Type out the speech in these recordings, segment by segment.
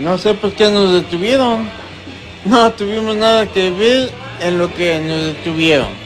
No sé por qué nos detuvieron. No tuvimos nada que ver en lo que nos detuvieron.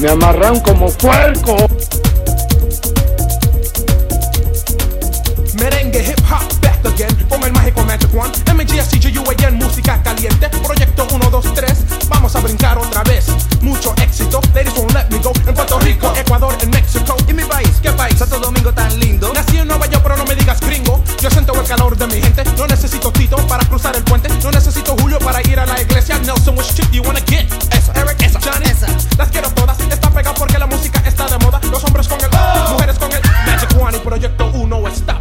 Me amarran como puerco. Merengue hip hop back again. Con el mágico Magic One. MGSCGUAN música caliente. Proyecto 1, 2, 3 Vamos a brincar otra vez. Mucho éxito Ladies won't let me go. En Puerto Rico, Ecuador, en México. ¿Y mi país? ¿Qué país? Santo Domingo tan lindo. Nací en Nueva York pero no me digas gringo. Yo siento el calor de mi gente. No necesito Tito para cruzar el puente. No necesito Julio para ir a la iglesia. Nelson, which chick do you wanna get? Esa, Eric, esa, Johnny, esa. Las quiero todas Está pegado porque la música está de moda. Los hombres con el Mujeres con el Magic One Y Proyecto 1 está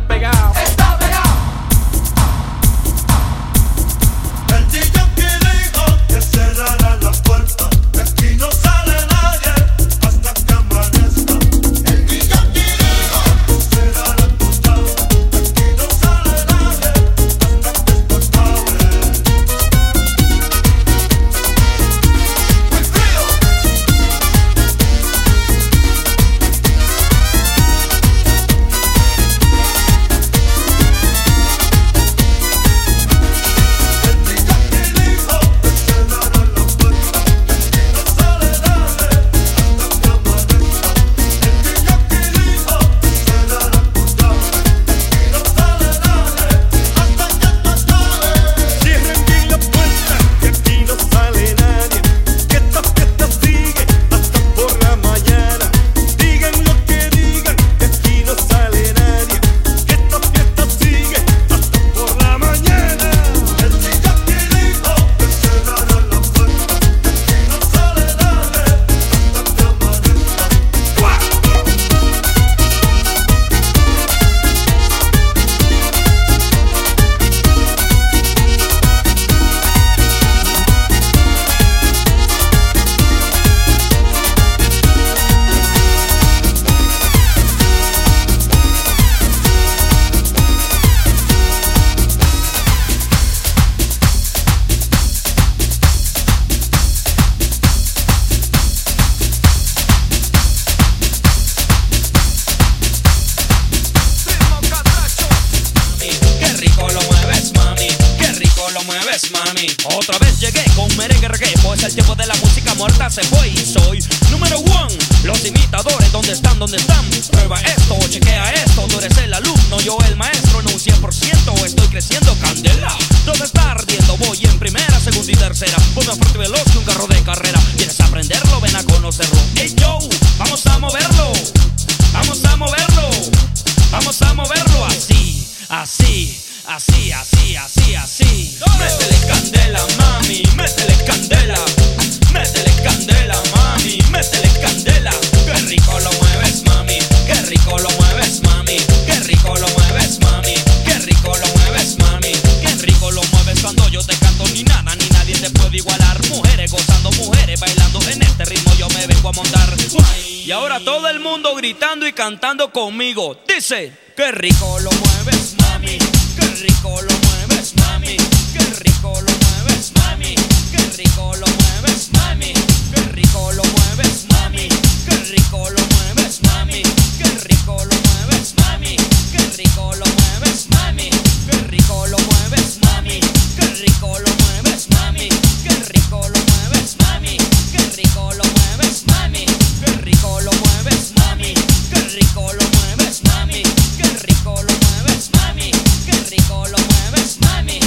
gritando y cantando conmigo. Dice, qué rico lo mueves, mami. Qué rico lo mueves, mami. Qué rico lo mueves, mami. Qué rico lo mueves, mami. Qué rico lo mueves, mami. Qué rico lo mueves, mami. Qué rico lo mueves, mami. Qué rico lo mueves, mami. Qué rico lo mueves, mami. Qué rico lo mueves, mami. Qué rico lo mueves, mami. Qué rico lo mueves, mami. Qué rico lo mueves, mami. Qué rico lo mueves, mami. Qué rico lo mueves, mami. Qué rico lo mueves, mami.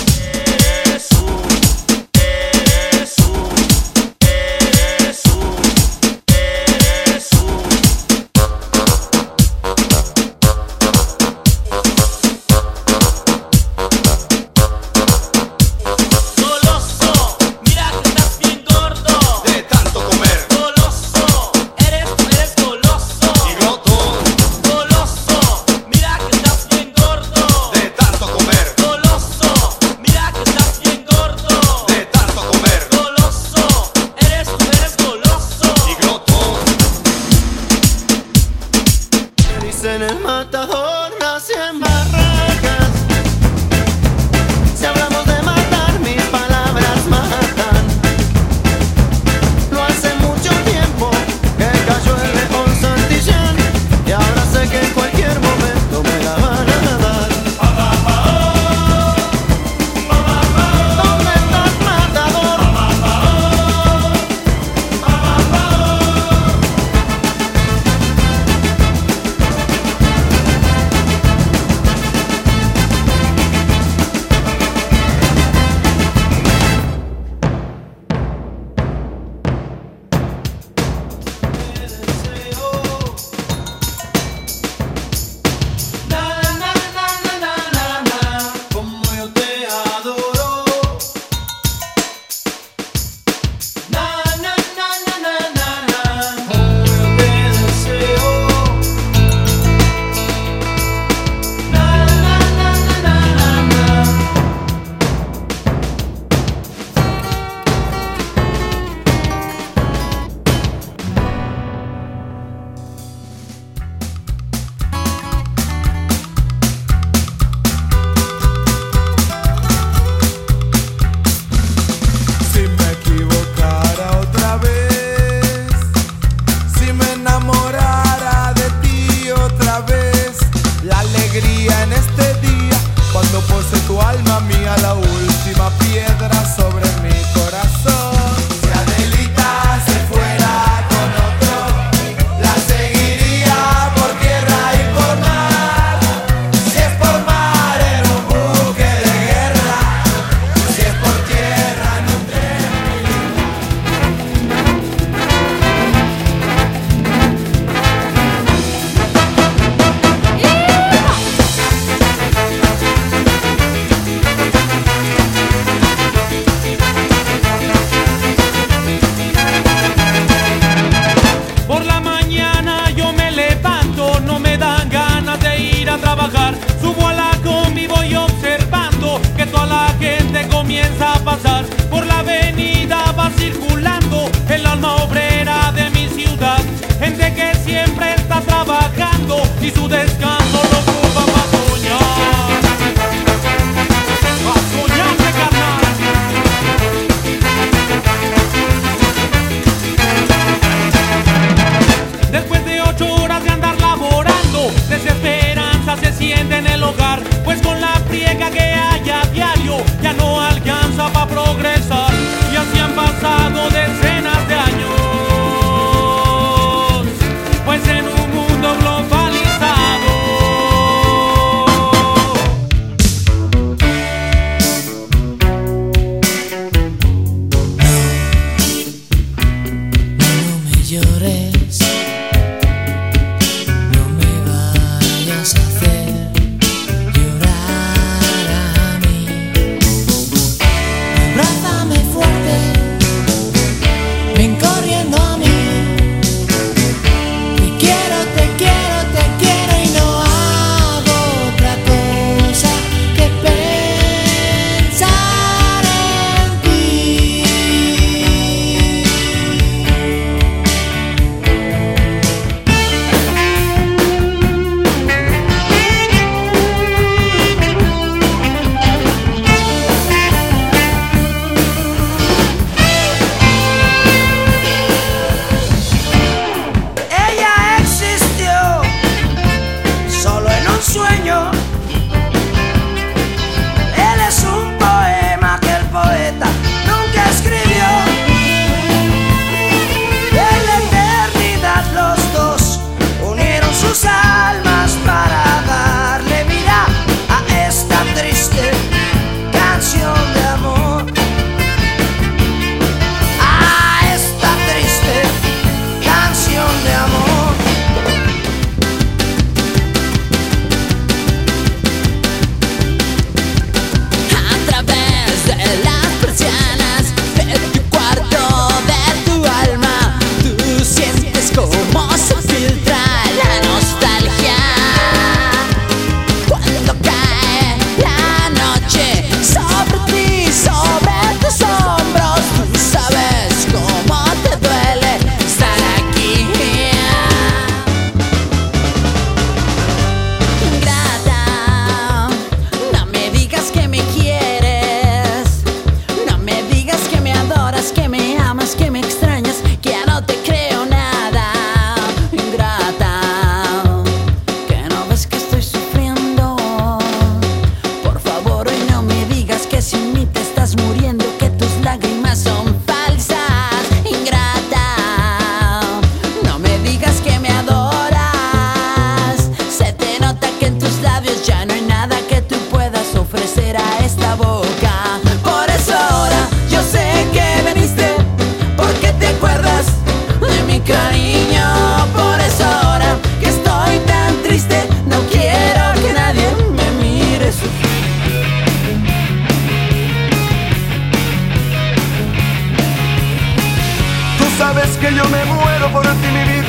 Eso, eso, horas de andar laborando, desesperanza se siente en el hogar, pues con la friega que hay a diario ya no alcanza para progresar. Y así han pasado decenas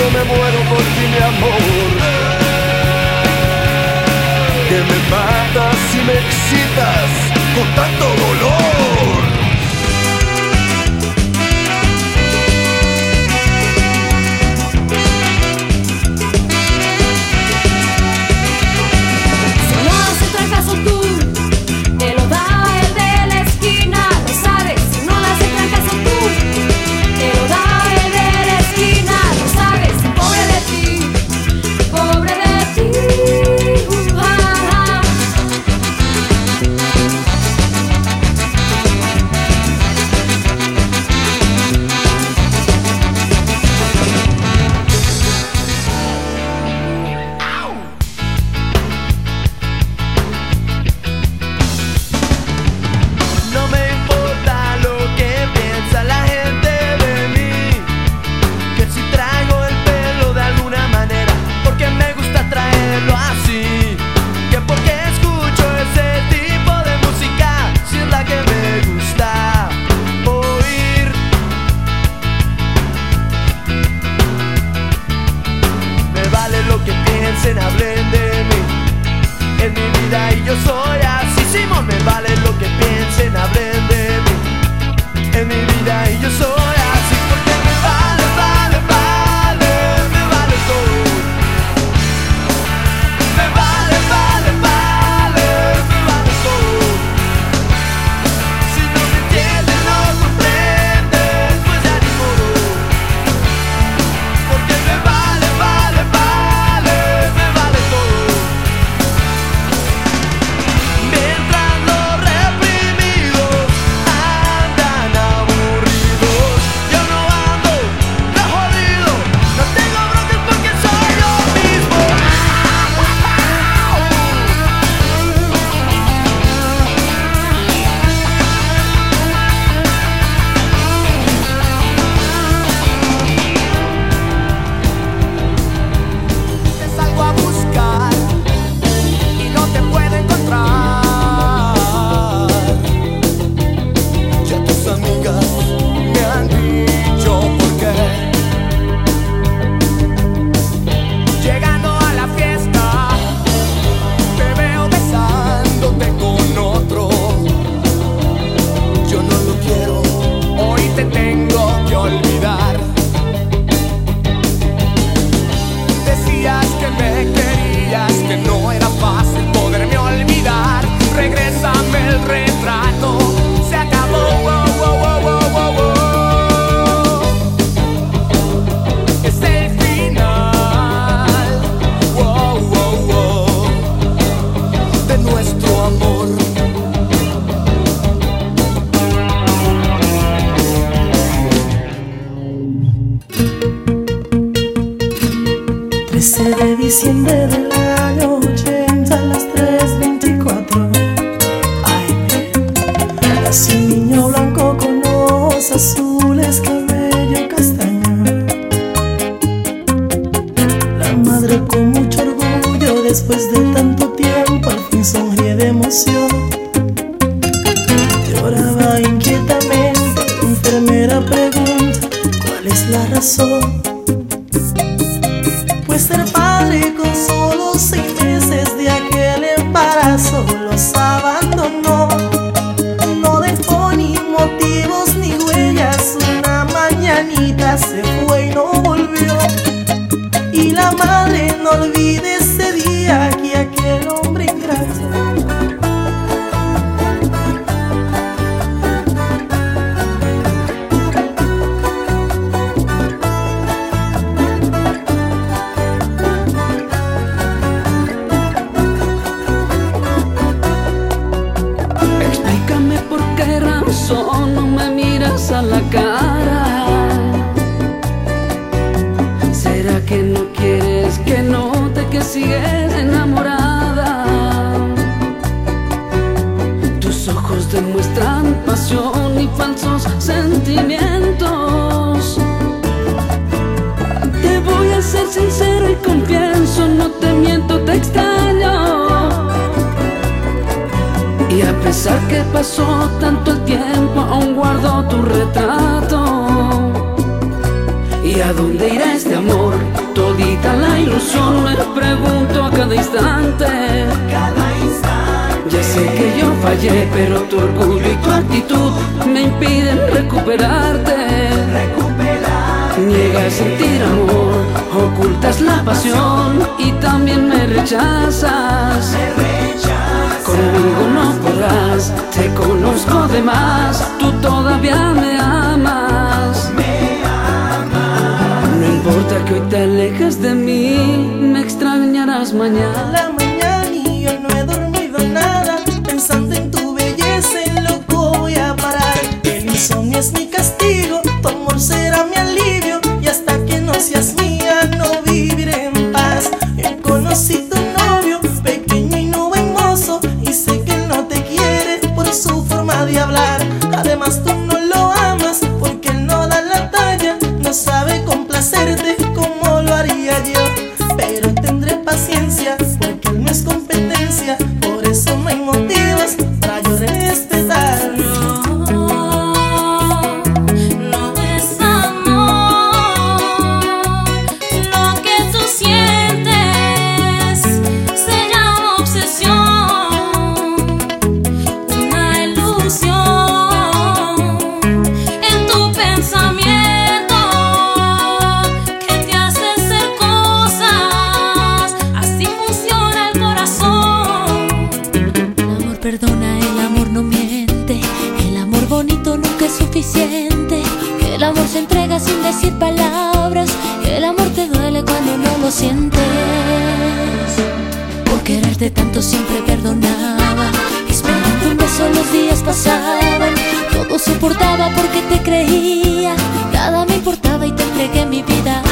yo me muero por ti, mi amor. Que me matas y me excitas con tanto dolor. silencio. Lloraba inquietamente, enfermera pregunta, ¿cuál es la razón? Pues ser padre con solo seis meses de aquel embarazo los abandonó. No dejó ni motivos ni huellas, una mañanita se fue y no pasión y falsos sentimientos. Te voy a ser sincero y confieso, no te miento, te extraño. Y a pesar que pasó tanto el tiempo, aún guardo tu retrato. ¿Y a dónde irá este amor? Todita la ilusión me pregunto a cada instante. Ya sé que yo fallé, pero tu orgullo y tu actitud me impiden recuperarte. Niegas sentir amor, ocultas la pasión y también me rechazas. Conmigo no podrás, te conozco de más, tú todavía me amas. No importa que hoy te alejes de mí, me extrañarás mañana. Es mi castigo, sientes. Por quererte tanto siempre perdonaba. Esperando un beso los días pasaban. Todo soportaba porque te creía. Nada me importaba y te entregué mi vida.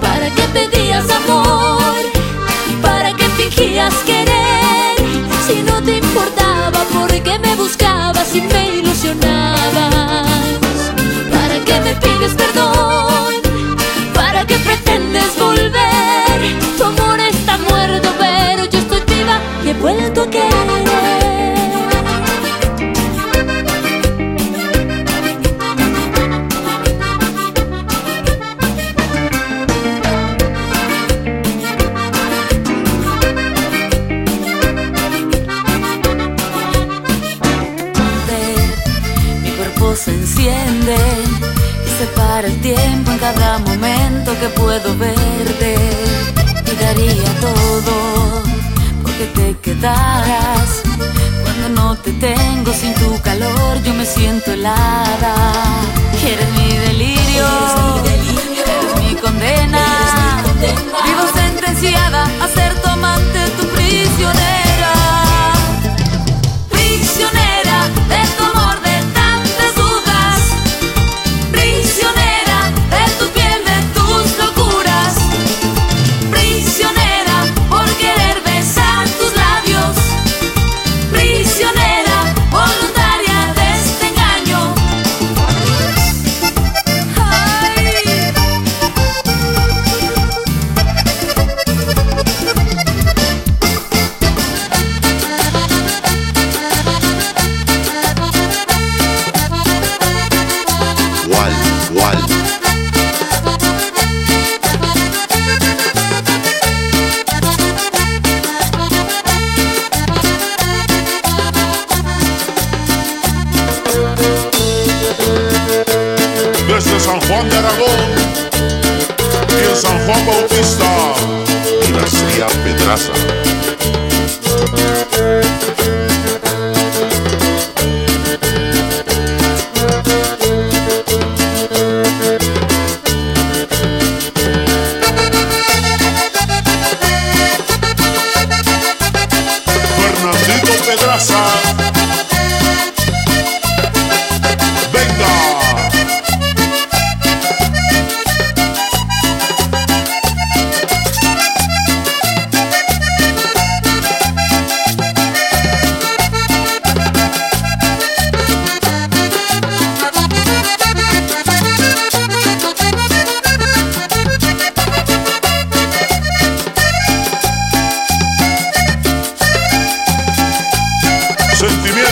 ¿Para qué pedías amor? ¿Para qué fingías querer? Si no te importaba, ¿por qué me buscabas y me ilusionabas? ¿Para qué me pides perdón? ¿Para qué pretendes volver? Tu amor está muerto, pero yo estoy viva y he vuelto a querer. Se enciende y se para el tiempo en cada momento que puedo verte. Y daría todo porque te quedaras. Cuando no te tengo sin tu calor, yo me siento helada. Eres mi delirio, eres mi condena. Vivo sentenciada a ser tu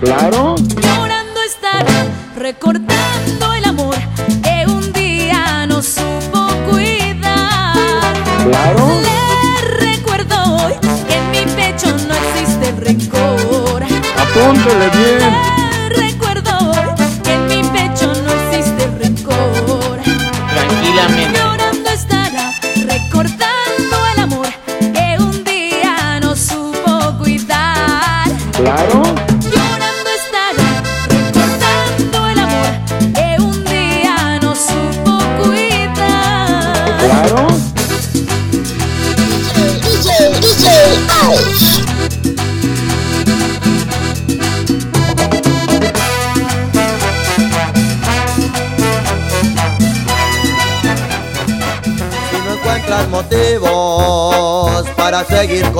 Claro. Llorando estará recordando el amor que un día no supo cuidar. Claro. Le recuerdo hoy que en mi pecho no existe rencor. Apúntele bien.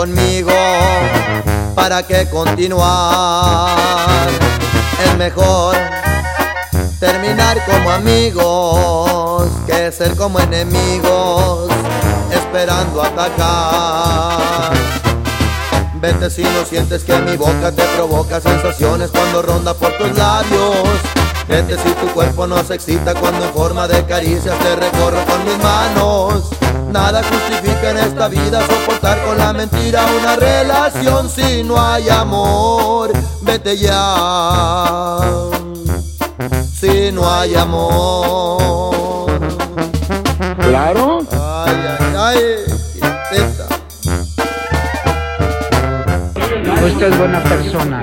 Conmigo, ¿para qué continuar? Es mejor terminar como amigos que ser como enemigos, esperando atacar. Vete si no sientes que mi boca te provoca sensaciones cuando ronda por tus labios. Vete si tu cuerpo no se excita cuando en forma de caricias te recorro con mis manos. Nada justifica en esta vida soportar con la mentira una relación si no hay amor. Vete ya. Si no hay amor. Claro. Ay, ay, ay. Usted es buena persona.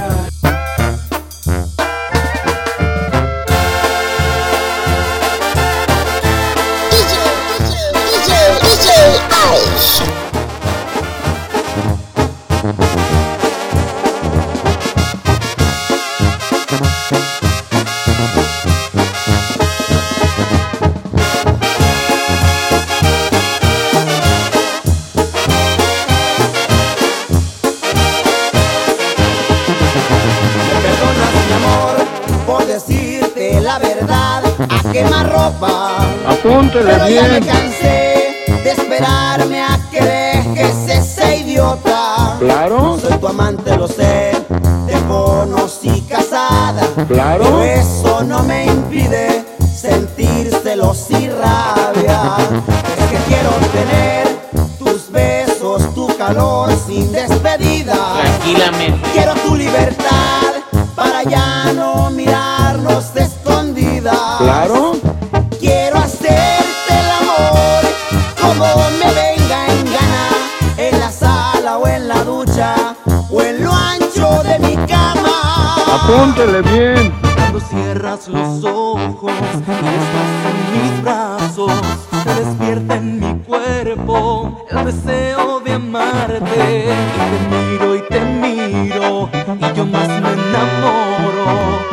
Pero ya me cansé de esperarme a que dejes ese idiota. Claro. Soy tu amante, lo sé. Te conocí casada. Claro. Pero eso no me impide sentir celos y rabia. Es que quiero tener tus besos, tu calor sin despedida. Tranquilamente. Quiero tu libertad los ojos y estás en mis brazos, se despierta en mi cuerpo el deseo de amarte. Y te miro y te miro y yo más me enamoro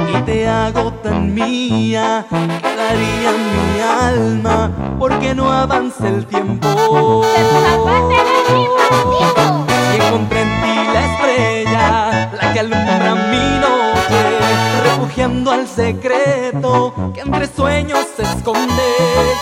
y te hago tan mía que daría mi alma porque no avanza el tiempo. Y encontré en ti la estrella, la que alumbra mi noche, refugiando al secreto que entre sueños se esconde.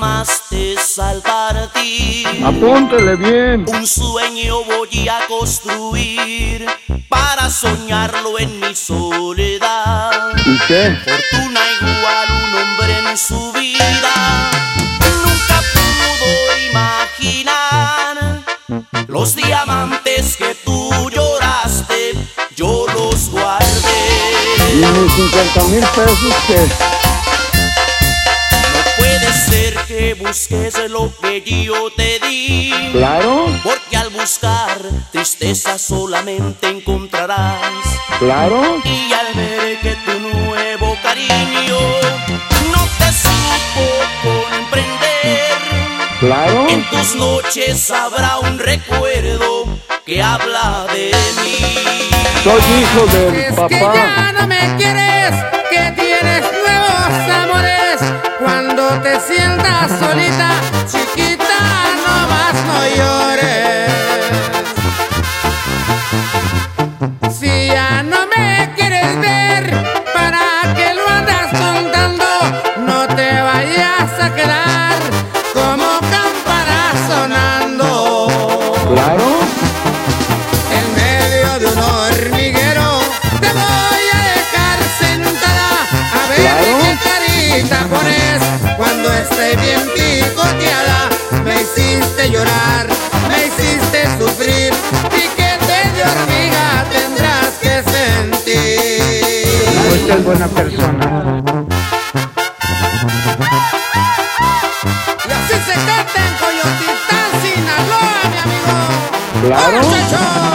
Derramaste al partir. Apúntele bien. Un sueño voy a construir para soñarlo en mi soledad. ¿Y qué? Fortuna igual un hombre en su vida nunca pudo imaginar los diamantes que tú lloraste. Yo los guardé. Y mis 50 mil pesos que. Que busques lo que yo te di. Claro. Porque al buscar tristeza solamente encontrarás. Claro. Y al ver que tu nuevo cariño no te supo comprender. Claro. En tus noches habrá un recuerdo que habla de mí. Soy hijo del Es que papá. ya no me quieres, que tienes nuevos amores. Cuando te sientas solita, chiquita, no más no llores. Es buena persona. Y así se canta en Coyotitán, Sinaloa, mi amigo. Claro.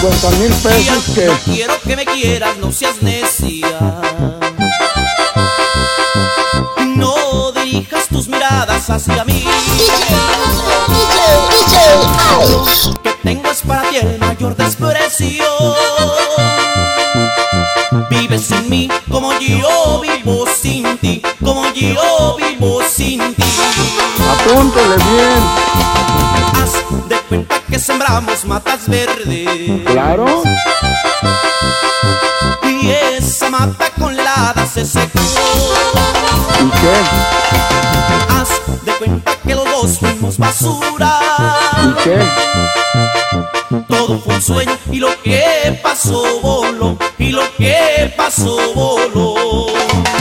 50 mil pesos que. No quiero que me quieras, no seas necia. No dirijas tus miradas hacia mí. Que tengo es para ti el mayor desprecio. Vives sin mí como yo vivo sin ti, como yo vivo sin ti. Apúntele bien. Sembramos matas verdes. Claro. Y esa mata con la hada se secó. ¿Y qué? Haz de cuenta que los dos fuimos basura. ¿Y qué? Todo fue un sueño y lo que pasó voló. Y lo que pasó voló.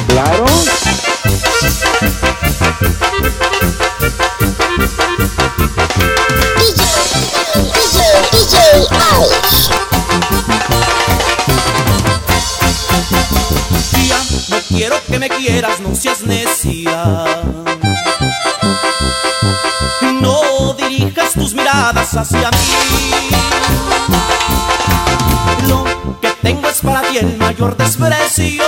Claro. Hacia mí. Lo que tengo es para ti el mayor desprecio.